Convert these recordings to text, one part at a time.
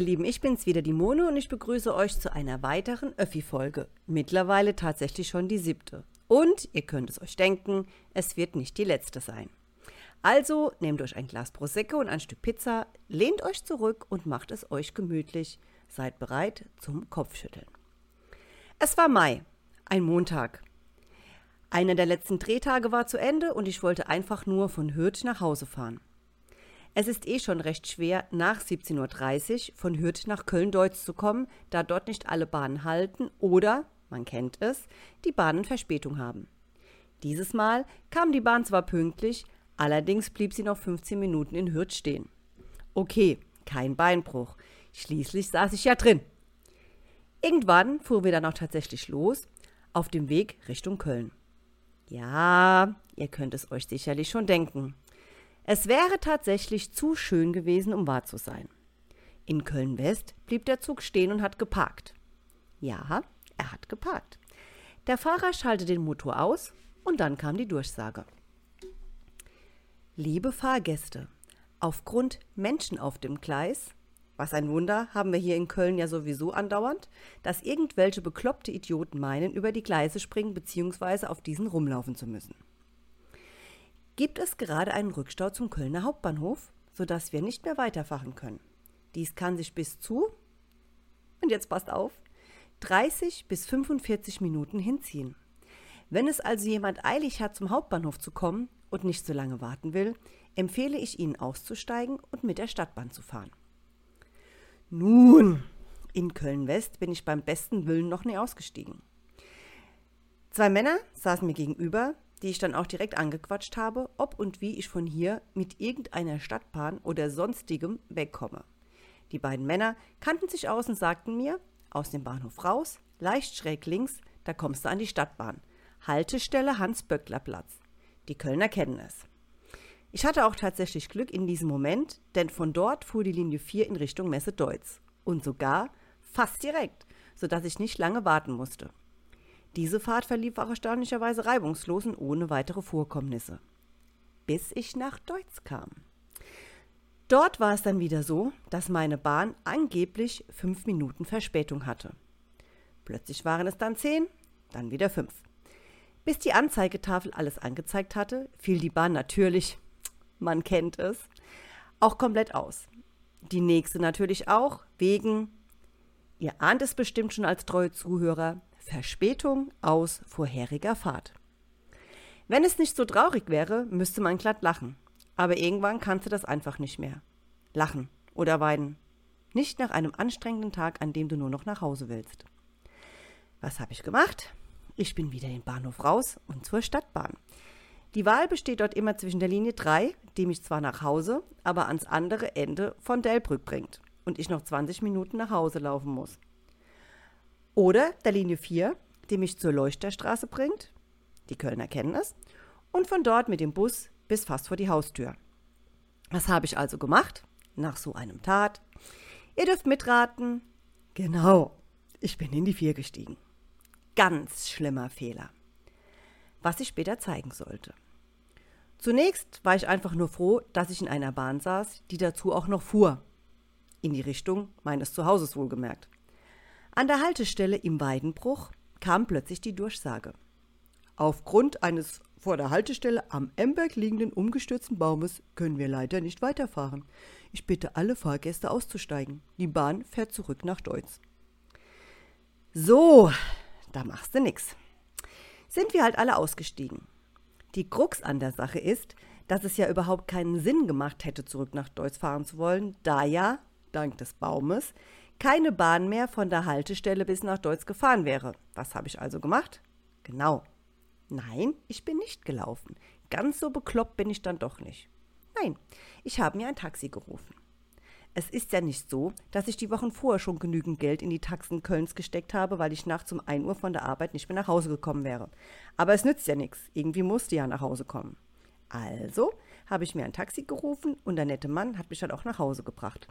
Ihr Lieben, ich bin's wieder, die Mono und ich begrüße euch zu einer weiteren Öffi-Folge. Mittlerweile tatsächlich schon die siebte. Und ihr könnt es euch denken, es wird nicht die letzte sein. Also nehmt euch ein Glas Prosecco und ein Stück Pizza, lehnt euch zurück und macht es euch gemütlich. Seid bereit zum Kopfschütteln. Es war Mai, ein Montag. Einer der letzten Drehtage war zu Ende und ich wollte einfach nur von Hürth nach Hause fahren. Es ist eh schon recht schwer, nach 17.30 Uhr von Hürth nach Köln-Deutz zu kommen, da dort nicht alle Bahnen halten oder, man kennt es, die Bahnen Verspätung haben. Dieses Mal kam die Bahn zwar pünktlich, allerdings blieb sie noch 15 Minuten in Hürth stehen. Okay, kein Beinbruch. Schließlich saß ich ja drin. Irgendwann fuhren wir dann auch tatsächlich los, auf dem Weg Richtung Köln. Ja, ihr könnt es euch sicherlich schon denken. Es wäre tatsächlich zu schön gewesen, um wahr zu sein. In Köln-West blieb der Zug stehen und hat geparkt. Ja, er hat geparkt. Der Fahrer schaltete den Motor aus und dann kam die Durchsage. Liebe Fahrgäste, aufgrund Menschen auf dem Gleis, was ein Wunder, haben wir hier in Köln ja sowieso andauernd, dass irgendwelche bekloppte Idioten meinen, über die Gleise springen bzw. auf diesen rumlaufen zu müssen gibt es gerade einen Rückstau zum Kölner Hauptbahnhof, sodass wir nicht mehr weiterfahren können. Dies kann sich bis zu, und jetzt passt auf, 30 bis 45 Minuten hinziehen. Wenn es also jemand eilig hat, zum Hauptbahnhof zu kommen und nicht so lange warten will, empfehle ich Ihnen auszusteigen und mit der Stadtbahn zu fahren. Nun, in Köln-West bin ich beim besten Willen noch nie ausgestiegen. Zwei Männer saßen mir gegenüber, die ich dann auch direkt angequatscht habe, ob und wie ich von hier mit irgendeiner Stadtbahn oder sonstigem wegkomme. Die beiden Männer kannten sich aus und sagten mir, aus dem Bahnhof raus, leicht schräg links, da kommst du an die Stadtbahn. Haltestelle Hans-Böckler-Platz. Die Kölner kennen es. Ich hatte auch tatsächlich Glück in diesem Moment, denn von dort fuhr die Linie 4 in Richtung Messe Deutz. Und sogar fast direkt, sodass ich nicht lange warten musste. Diese Fahrt verlief auch erstaunlicherweise reibungslos und ohne weitere Vorkommnisse. Bis ich nach Deutz kam. Dort war es dann wieder so, dass meine Bahn angeblich fünf Minuten Verspätung hatte. Plötzlich waren es dann zehn, dann wieder fünf. Bis die Anzeigetafel alles angezeigt hatte, fiel die Bahn natürlich, man kennt es, auch komplett aus. Die nächste natürlich auch, wegen, ihr ahnt es bestimmt schon als treue Zuhörer, Verspätung aus vorheriger Fahrt. Wenn es nicht so traurig wäre, müsste man glatt lachen. Aber irgendwann kannst du das einfach nicht mehr. Lachen oder weinen. Nicht nach einem anstrengenden Tag, an dem du nur noch nach Hause willst. Was habe ich gemacht? Ich bin wieder den Bahnhof raus und zur Stadtbahn. Die Wahl besteht dort immer zwischen der Linie 3, die mich zwar nach Hause, aber ans andere Ende von Delbrück bringt und ich noch 20 Minuten nach Hause laufen muss. Oder der Linie 4, die mich zur Leuchterstraße bringt. Die Kölner kennen es. Und von dort mit dem Bus bis fast vor die Haustür. Was habe ich also gemacht? Nach so einem Tat. Ihr dürft mitraten. Genau, ich bin in die 4 gestiegen. Ganz schlimmer Fehler. Was ich später zeigen sollte. Zunächst war ich einfach nur froh, dass ich in einer Bahn saß, die dazu auch noch fuhr. In die Richtung meines Zuhauses wohlgemerkt. An der Haltestelle im Weidenbruch kam plötzlich die Durchsage. Aufgrund eines vor der Haltestelle am Emberg liegenden umgestürzten Baumes können wir leider nicht weiterfahren. Ich bitte alle Fahrgäste auszusteigen. Die Bahn fährt zurück nach Deutz. So, da machst du nix. Sind wir halt alle ausgestiegen. Die Krux an der Sache ist, dass es ja überhaupt keinen Sinn gemacht hätte, zurück nach Deutsch fahren zu wollen, da ja, dank des Baumes, keine Bahn mehr von der Haltestelle bis nach Deutsch gefahren wäre. Was habe ich also gemacht? Genau. Nein, ich bin nicht gelaufen. Ganz so bekloppt bin ich dann doch nicht. Nein, ich habe mir ein Taxi gerufen. Es ist ja nicht so, dass ich die Wochen vorher schon genügend Geld in die Taxen Kölns gesteckt habe, weil ich nachts um 1 Uhr von der Arbeit nicht mehr nach Hause gekommen wäre. Aber es nützt ja nichts. Irgendwie musste ja nach Hause kommen. Also habe ich mir ein Taxi gerufen und der nette Mann hat mich dann auch nach Hause gebracht.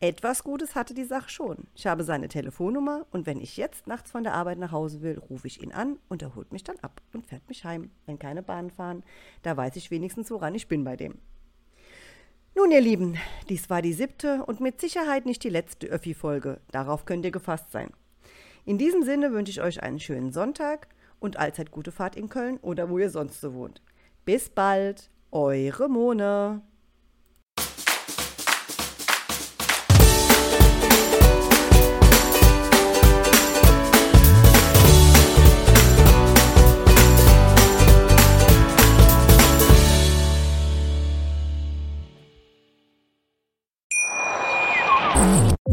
Etwas Gutes hatte die Sache schon. Ich habe seine Telefonnummer und wenn ich jetzt nachts von der Arbeit nach Hause will, rufe ich ihn an und er holt mich dann ab und fährt mich heim. Wenn keine Bahnen fahren, da weiß ich wenigstens, woran ich bin bei dem. Nun, ihr Lieben, dies war die siebte und mit Sicherheit nicht die letzte Öffi-Folge. Darauf könnt ihr gefasst sein. In diesem Sinne wünsche ich euch einen schönen Sonntag und allzeit gute Fahrt in Köln oder wo ihr sonst so wohnt. Bis bald, eure Mone.